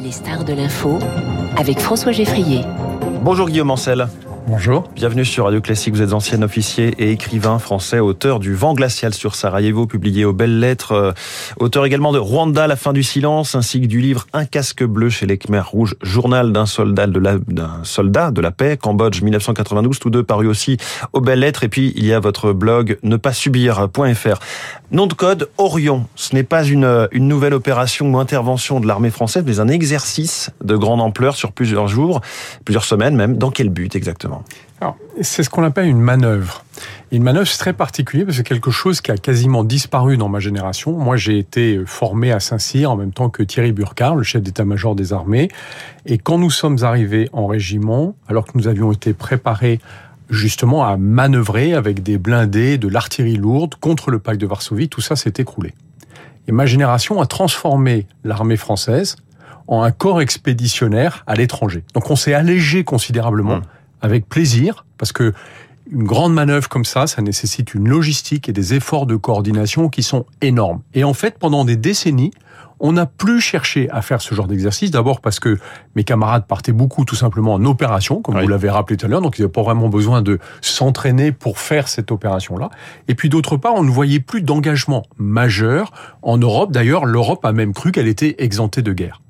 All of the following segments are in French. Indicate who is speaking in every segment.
Speaker 1: Les stars de l'info avec François Geffrier.
Speaker 2: Bonjour Guillaume Ancel.
Speaker 3: Bonjour.
Speaker 2: Bienvenue sur Radio Classique. Vous êtes ancien officier et écrivain français, auteur du Vent glacial sur Sarajevo, publié aux Belles Lettres, euh, auteur également de Rwanda, la fin du silence, ainsi que du livre Un casque bleu chez les Khmers rouges, journal d'un soldat de la, d'un soldat de la paix, Cambodge 1992, tous deux parus aussi aux Belles Lettres. Et puis, il y a votre blog ne pas subir.fr. Nom de code, Orion. Ce n'est pas une, une nouvelle opération ou intervention de l'armée française, mais un exercice de grande ampleur sur plusieurs jours, plusieurs semaines même. Dans quel but exactement?
Speaker 3: C'est ce qu'on appelle une manœuvre. une manœuvre, c'est très particulier parce que c'est quelque chose qui a quasiment disparu dans ma génération. Moi, j'ai été formé à Saint-Cyr en même temps que Thierry Burkhardt, le chef d'état-major des armées. Et quand nous sommes arrivés en régiment, alors que nous avions été préparés justement à manœuvrer avec des blindés, de l'artillerie lourde contre le pacte de Varsovie, tout ça s'est écroulé. Et ma génération a transformé l'armée française en un corps expéditionnaire à l'étranger. Donc on s'est allégé considérablement. Mmh avec plaisir, parce que une grande manœuvre comme ça, ça nécessite une logistique et des efforts de coordination qui sont énormes. Et en fait, pendant des décennies, on n'a plus cherché à faire ce genre d'exercice. D'abord parce que mes camarades partaient beaucoup tout simplement en opération, comme vous l'avez rappelé tout à l'heure, donc ils n'avaient pas vraiment besoin de s'entraîner pour faire cette opération-là. Et puis d'autre part, on ne voyait plus d'engagement majeur en Europe. D'ailleurs, l'Europe a même cru qu'elle était exemptée de guerre.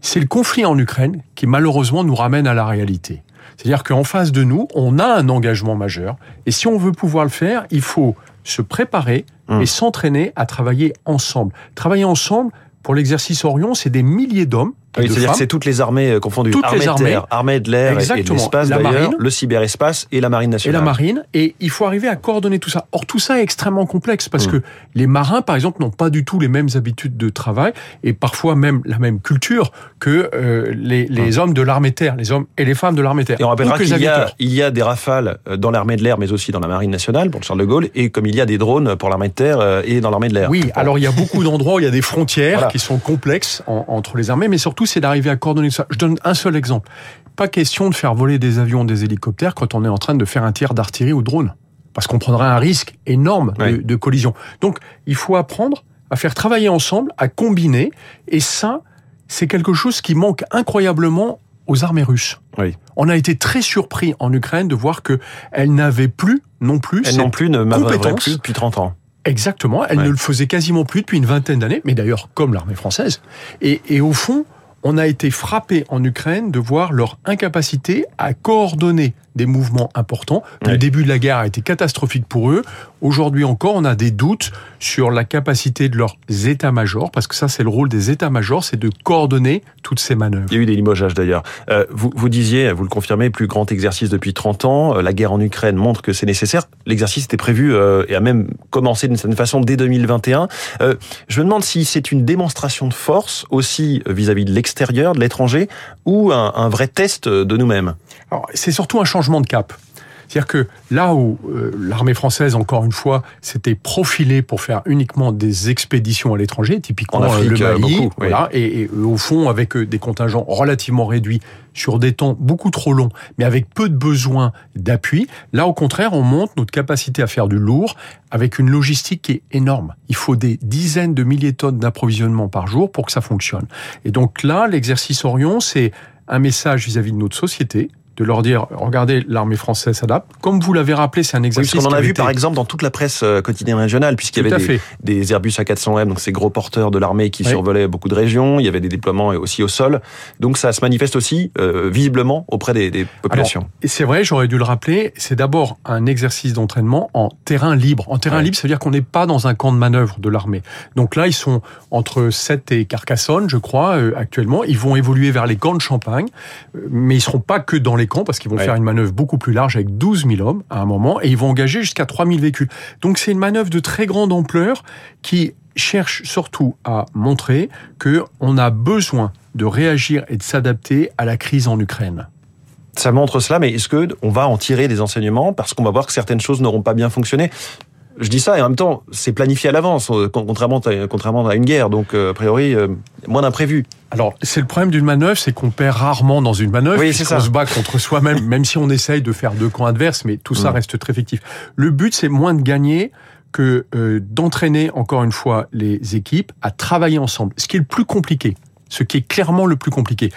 Speaker 3: C'est le conflit en Ukraine qui malheureusement nous ramène à la réalité. C'est-à-dire qu'en face de nous, on a un engagement majeur. Et si on veut pouvoir le faire, il faut se préparer et hum. s'entraîner à travailler ensemble. Travailler ensemble, pour l'exercice Orion, c'est des milliers d'hommes
Speaker 2: oui, c'est-à-dire que c'est toutes les armées euh, confondues.
Speaker 3: Toutes
Speaker 2: armée
Speaker 3: les armées.
Speaker 2: De terre, armée de l'air et de l'espace d'ailleurs, le cyberespace et la marine nationale.
Speaker 3: Et la marine. Et il faut arriver à coordonner tout ça. Or, tout ça est extrêmement complexe parce mmh. que les marins, par exemple, n'ont pas du tout les mêmes habitudes de travail et parfois même la même culture que euh, les, les mmh. hommes de l'armée de terre, les hommes et les femmes de l'armée de terre.
Speaker 2: Et on rappellera qu'il y, a, il y a des rafales euh, dans l'armée de l'air, mais aussi dans la marine nationale pour Charles de Gaulle, et comme il y a des drones pour l'armée de terre et dans l'armée de l'air.
Speaker 3: Oui, alors il y a beaucoup d'endroits où il y a des frontières qui sont complexes en, entre les armées, mais surtout c'est d'arriver à coordonner je donne un seul exemple. Pas question de faire voler des avions, des hélicoptères quand on est en train de faire un tir d'artillerie ou de drone. Parce qu'on prendrait un risque énorme de, collision. Donc, il faut apprendre à faire travailler ensemble, à combiner. Et ça, c'est quelque chose qui manque incroyablement aux armées russes. On a été très surpris en Ukraine de voir que elles n'avaient plus non plus
Speaker 2: elles non plus ne plus depuis 30 ans.
Speaker 3: Exactement, elles ne le faisaient quasiment plus depuis une vingtaine d'années, mais d'ailleurs comme l'armée française. Et, et au fond, on a été frappé en Ukraine de voir leur incapacité à coordonner des mouvements importants. Le début de la guerre a été catastrophique pour eux. Aujourd'hui encore, on a des doutes sur la capacité de leurs états-majors, parce que ça, c'est le rôle des états-majors, c'est de coordonner toutes ces manœuvres.
Speaker 2: Il y a eu des limogeages d'ailleurs. Euh, vous, vous disiez, vous le confirmez, plus grand exercice depuis 30 ans. Euh, la guerre en Ukraine montre que c'est nécessaire. L'exercice était prévu euh, et a même commencé d'une certaine façon dès 2021. je me demande si c'est une démonstration de force aussi vis-à-vis de l'extérieur, de l'étranger, ou un, un vrai test de nous-mêmes.
Speaker 3: C'est surtout un changement de cap. C'est-à-dire que là où euh, l'armée française, encore une fois, s'était profilée pour faire uniquement des expéditions à l'étranger, typiquement
Speaker 2: en Afrique,
Speaker 3: le Mali,
Speaker 2: beaucoup,
Speaker 3: voilà, et, au fond avec des contingents relativement réduits sur des temps beaucoup trop longs, mais avec peu de besoins d'appui, là au contraire, on monte notre capacité à faire du lourd avec une logistique qui est énorme. Il faut des dizaines de milliers de tonnes d'approvisionnement par jour pour que ça fonctionne. Et donc là, l'exercice Orion, c'est un message vis à -vis de notre société, de leur dire regardez l'armée française s'adapte. Comme vous l'avez rappelé, c'est un exercice.
Speaker 2: Oui, on en a vu par exemple dans toute la presse euh, quotidienne régionale, puisqu'il y avait des, des, Airbus A400M, donc ces gros porteurs de l'armée qui survolaient beaucoup de régions. Il y avait des déploiements aussi au sol. Donc ça se manifeste aussi euh, visiblement auprès des, des populations.
Speaker 3: et c'est vrai, j'aurais dû le rappeler. C'est d'abord un exercice d'entraînement en terrain libre. En terrain libre, ça veut dire qu'on n'est pas dans un camp de manœuvre de l'armée. Donc là, ils sont entre 7 et Carcassonne, je crois, euh, actuellement. Ils vont évoluer vers les camps de Champagne, mais ils seront pas que dans les parce qu'ils vont faire une manœuvre beaucoup plus large avec 12 000 hommes à un moment et ils vont engager jusqu'à 3 000 véhicules. Donc c'est une manœuvre de très grande ampleur qui cherche surtout à montrer que on a besoin de réagir et de s'adapter à la crise en Ukraine.
Speaker 2: Ça montre cela, mais est-ce que on va en tirer des enseignements parce qu'on va voir que certaines choses n'auront pas bien fonctionné? Je dis ça et en même temps, c'est planifié à l'avance, euh, contrairement à, contrairement à une guerre. Donc, euh, a priori, euh, moins d'imprévu.
Speaker 3: Alors, c'est le problème d'une manœuvre, c'est qu'on perd rarement dans une manœuvre.
Speaker 2: Oui, c'est ça.
Speaker 3: On se bat contre soi-même, même si on essaye de faire deux camps adverses, mais tout ça mm. reste très fictif. Le but, c'est moins de gagner que d'entraîner encore une fois les équipes à travailler ensemble. Ce qui est le plus compliqué, ce qui est clairement le plus compliqué.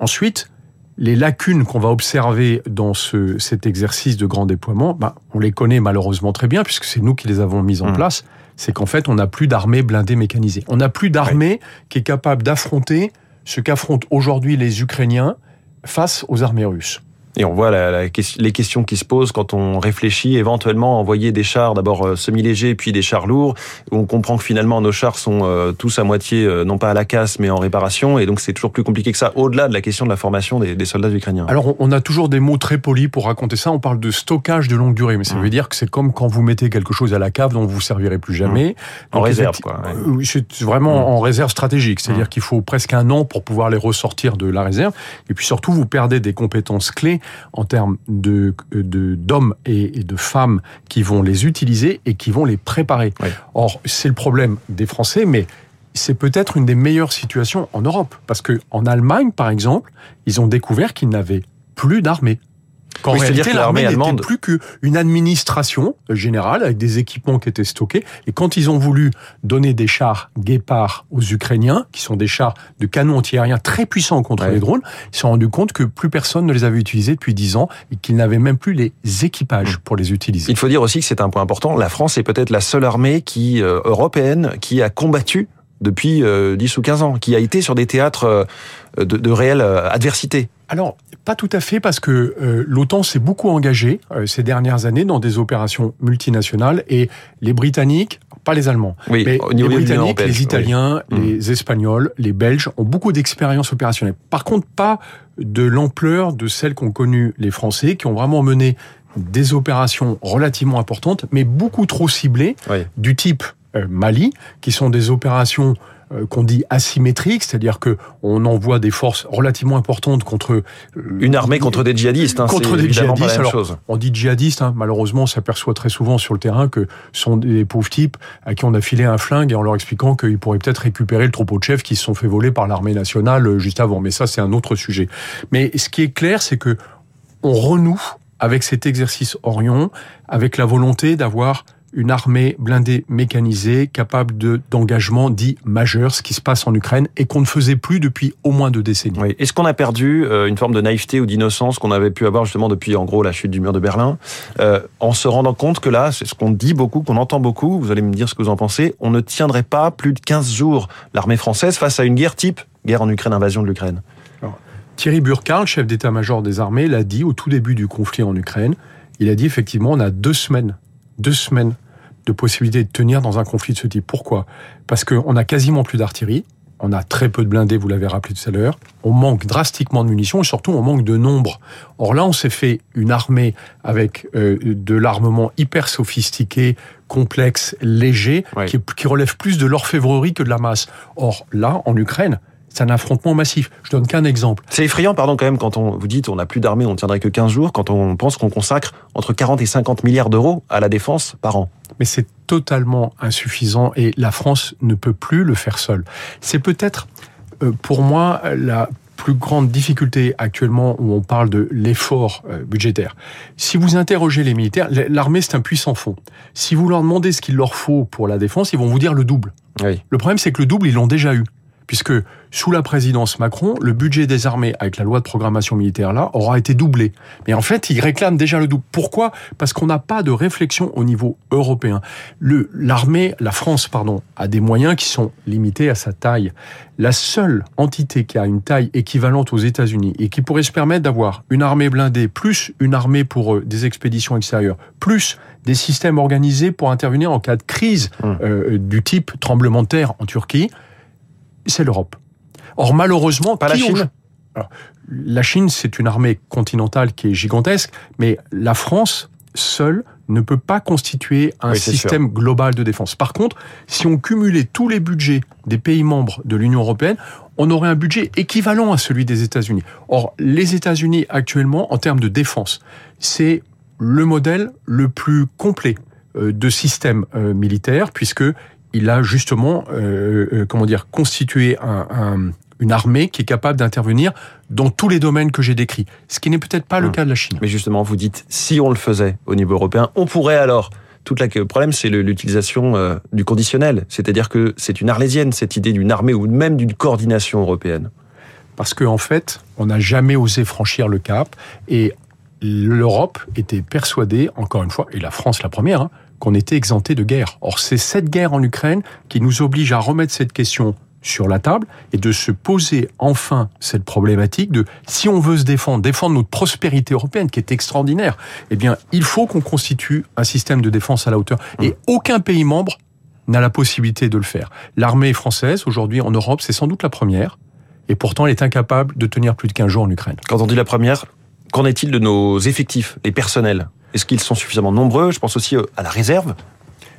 Speaker 3: Ensuite, les lacunes qu'on va observer dans ce, cet exercice de grand déploiement, bah, on les connaît malheureusement très bien, puisque c'est nous qui les avons mis en mmh. place, c'est qu'en fait, on n'a plus d'armée blindée mécanisée. On n'a plus d'armée qui est capable d'affronter ce qu'affrontent aujourd'hui les Ukrainiens face aux armées russes.
Speaker 2: Et on voit la, les questions qui se posent quand on réfléchit éventuellement à envoyer des chars d'abord euh, semi-légers puis des chars lourds. On comprend que finalement nos chars sont euh, tous à moitié euh, non pas à la casse mais en réparation et donc c'est toujours plus compliqué que ça au-delà de la question de la formation des, des, soldats ukrainiens.
Speaker 3: Alors on a toujours des mots très polis pour raconter ça. On parle de stockage de longue durée mais ça mmh. veut dire que c'est comme quand vous mettez quelque chose à la cave dont vous servirez plus jamais.
Speaker 2: Mmh. En réserve quoi.
Speaker 3: Ouais. C'est vraiment mmh. en réserve stratégique, c'est-à-dire qu'il faut presque un an pour pouvoir les ressortir de la réserve et puis surtout vous perdez des compétences clés en termes de d'hommes et, de femmes qui vont les utiliser et qui vont les préparer. Or, c'est le problème des Français, mais c'est peut-être une des meilleures situations en Europe, parce que en Allemagne, par exemple, ils ont découvert qu'ils n'avaient plus d'armée. Qu'en réalité, l'armée n'était plus qu'une administration générale avec des équipements qui étaient stockés. Et quand ils ont voulu donner des chars Guépard aux Ukrainiens, qui sont des chars de canon antiaérien très puissants contre les drones, ils se sont rendus compte que plus personne ne les avait utilisés depuis dix ans et qu'ils n'avaient même plus les équipages mmh. pour les utiliser.
Speaker 2: Il faut dire aussi que c'est un point important. La France est peut-être la seule armée qui euh, européenne qui a combattu depuis euh, 10 ou 15 ans, qui a été sur des théâtres euh, de, de réelle euh, adversité.
Speaker 3: Alors, pas tout à fait, parce que euh, l'OTAN s'est beaucoup engagé euh, ces dernières années dans des opérations multinationales et les Britanniques, pas les Allemands,
Speaker 2: oui,
Speaker 3: mais les Britanniques, les Italiens, les Espagnols, les Belges ont beaucoup d'expérience opérationnelle. Par contre, pas de l'ampleur de celles qu'ont connues les Français, qui ont vraiment mené des opérations relativement importantes, mais beaucoup trop ciblées, oui. du type euh, Mali, qui sont des opérations qu'on dit asymétriques, c'est-à-dire que on envoie des forces relativement importantes contre euh,
Speaker 2: une armée contre des djihadistes. Hein,
Speaker 3: contre des djihadistes. Alors, chose. on dit djihadistes. Hein, malheureusement, on s'aperçoit très souvent sur le terrain que ce sont des pauvres types à qui on a filé un flingue et en leur expliquant qu'ils pourraient peut-être récupérer le troupeau de chefs qui se sont fait voler par l'armée nationale juste avant. Mais ça, c'est un autre sujet. Mais ce qui est clair, c'est que on renoue avec cet exercice Orion, avec la volonté d'avoir une armée blindée mécanisée capable de d'engagement dit majeur, ce qui se passe en Ukraine et qu'on ne faisait plus depuis au moins deux décennies.
Speaker 2: Oui. Est-ce qu'on a perdu euh, une forme de naïveté ou d'innocence qu'on avait pu avoir justement depuis en gros la chute du mur de Berlin, euh, en se rendant compte que là, c'est ce qu'on dit beaucoup, qu'on entend beaucoup. Vous allez me dire ce que vous en pensez. On ne tiendrait pas plus de 15 jours l'armée française face à une guerre type guerre en Ukraine, invasion de l'Ukraine?
Speaker 3: Thierry Burkhardt, chef d'état-major des armées, l'a dit au tout début du conflit en Ukraine. Il a dit effectivement, on a deux semaines deux semaines de possibilité de tenir dans un conflit de ce type. Pourquoi? Parce qu'on a quasiment plus d'artillerie, on a très peu de blindés, vous l'avez rappelé tout à l'heure, on manque drastiquement de munitions et surtout on manque de nombre. Or là, on s'est fait une armée avec euh, de l'armement hyper sophistiqué, complexe, léger, ouais. qui, qui relève plus de l'orfèvrerie que de la masse. Or là, en Ukraine, c'est un affrontement massif. Je donne qu'un exemple.
Speaker 2: C'est effrayant, pardon, quand même, quand on vous dites on n'a plus d'armée, on ne tiendrait que 15 jours, quand on pense qu'on consacre entre 40 et 50 milliards d'euros à la défense par an.
Speaker 3: Mais c'est totalement insuffisant et la France ne peut plus le faire seule. C'est peut-être, euh, pour moi, la plus grande difficulté actuellement où on parle de l'effort euh, budgétaire. Si vous interrogez les militaires, l'armée c'est un puissant fond. Si vous leur demandez ce qu'il leur faut pour la défense, ils vont vous dire le double.
Speaker 2: Oui.
Speaker 3: Le problème c'est que le double, ils l'ont déjà eu puisque sous la présidence Macron, le budget des armées avec la loi de programmation militaire là aura été doublé. Mais en fait, ils réclament déjà le double. Pourquoi? Parce qu'on n'a pas de réflexion au niveau européen. Le l'armée, la France pardon, a des moyens qui sont limités à sa taille. La seule entité qui a une taille équivalente aux États-Unis et qui pourrait se permettre d'avoir une armée blindée plus une armée pour euh, des expéditions extérieures plus des systèmes organisés pour intervenir en cas de crise mmh. euh, du type tremblement de terre en Turquie, c'est l'Europe. Or, malheureusement,
Speaker 2: pas la Chine.
Speaker 3: Alors, la Chine, c'est une armée continentale qui est gigantesque, mais la France seule ne peut pas constituer un oui, système sûr. global de défense. Par contre, si on cumulait tous les budgets des pays membres de l'Union européenne, on aurait un budget équivalent à celui des États-Unis. Or, les États-Unis actuellement, en termes de défense, c'est le modèle le plus complet euh, de système euh, militaire, puisque il a justement, euh, euh, comment dire, constitué un, un, une armée qui est capable d'intervenir dans tous les domaines que j'ai décrits. Ce qui n'est peut-être pas le mmh. cas de la Chine.
Speaker 2: Mais justement, vous dites, si on le faisait au niveau européen, on pourrait alors Tout le problème, c'est l'utilisation euh, du conditionnel. C'est-à-dire que c'est une arlésienne, cette idée d'une armée ou même d'une coordination européenne.
Speaker 3: Parce qu'en en fait, on n'a jamais osé franchir le cap et l'Europe était persuadée, encore une fois, et la France la première, hein, qu'on était exempté de guerre. Or, c'est cette guerre en Ukraine qui nous oblige à remettre cette question sur la table et de se poser enfin cette problématique de si on veut se défendre, défendre notre prospérité européenne qui est extraordinaire, eh bien, il faut qu'on constitue un système de défense à la hauteur. Mmh. Et aucun pays membre n'a la possibilité de le faire. L'armée française, aujourd'hui en Europe, c'est sans doute la première. Et pourtant, elle est incapable de tenir plus de 15 jours en Ukraine.
Speaker 2: Quand on dit la première, qu'en est-il de nos effectifs et personnels? Est-ce qu'ils sont suffisamment nombreux? Je pense aussi à la réserve.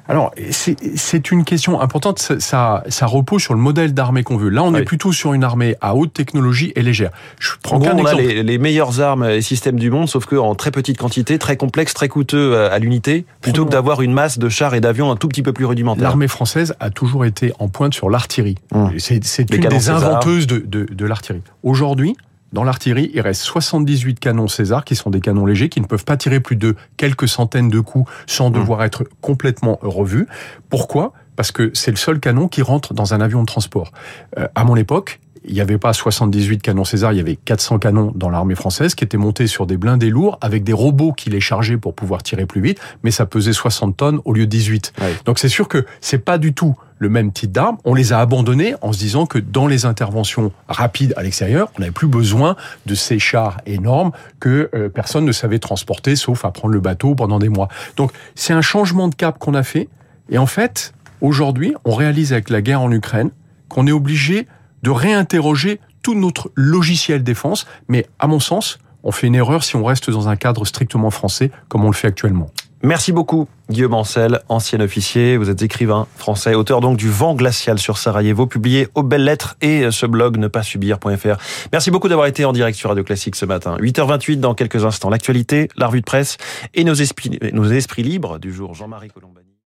Speaker 3: Alors, c'est une question importante. Ça, ça, repose sur le modèle d'armée qu'on veut. Là, on est plutôt sur une armée à haute technologie et légère.
Speaker 2: Je prends en on a les, meilleures armes et systèmes du monde, sauf qu'en très petite quantité, très complexe, très coûteux euh, à l'unité, plutôt que d'avoir une masse de chars et d'avions un tout petit peu plus rudimentaire.
Speaker 3: L'armée française a toujours été en pointe sur l'artillerie. Hum. C'est une des inventeuses de, de, de l'artillerie. Aujourd'hui, dans l'artillerie, il reste 78 canons César, qui sont des canons légers, qui ne peuvent pas tirer plus de quelques centaines de coups sans mmh. devoir être complètement revus. Pourquoi? Parce que c'est le seul canon qui rentre dans un avion de transport. Euh, à mon époque, il n'y avait pas 78 canons César, il y avait 400 canons dans l'armée française qui étaient montés sur des blindés lourds avec des robots qui les chargeaient pour pouvoir tirer plus vite, mais ça pesait 60 tonnes au lieu de 18. Donc c'est sûr que c'est pas du tout le même type d'armes. On les a abandonnés en se disant que dans les interventions rapides à l'extérieur, on n'avait plus besoin de ces chars énormes que euh, personne ne savait transporter sauf à prendre le bateau pendant des mois. Donc c'est un changement de cap qu'on a fait et en fait, aujourd'hui, on réalise avec la guerre en Ukraine qu'on est obligé de réinterroger tout notre logiciel défense, mais à mon sens, on fait une erreur si on reste dans un cadre strictement français comme on le fait actuellement.
Speaker 2: Merci beaucoup, Guillaume Ancel, ancien officier. Vous êtes écrivain français, auteur donc du Vent glacial sur Sarajevo, publié aux belles lettres et ce blog ne pas subir.fr. Merci beaucoup d'avoir été en direct sur Radio Classique ce matin. 8h28 dans quelques instants. L'actualité, la revue de presse et nos esprits, libres du jour. Jean-Marie.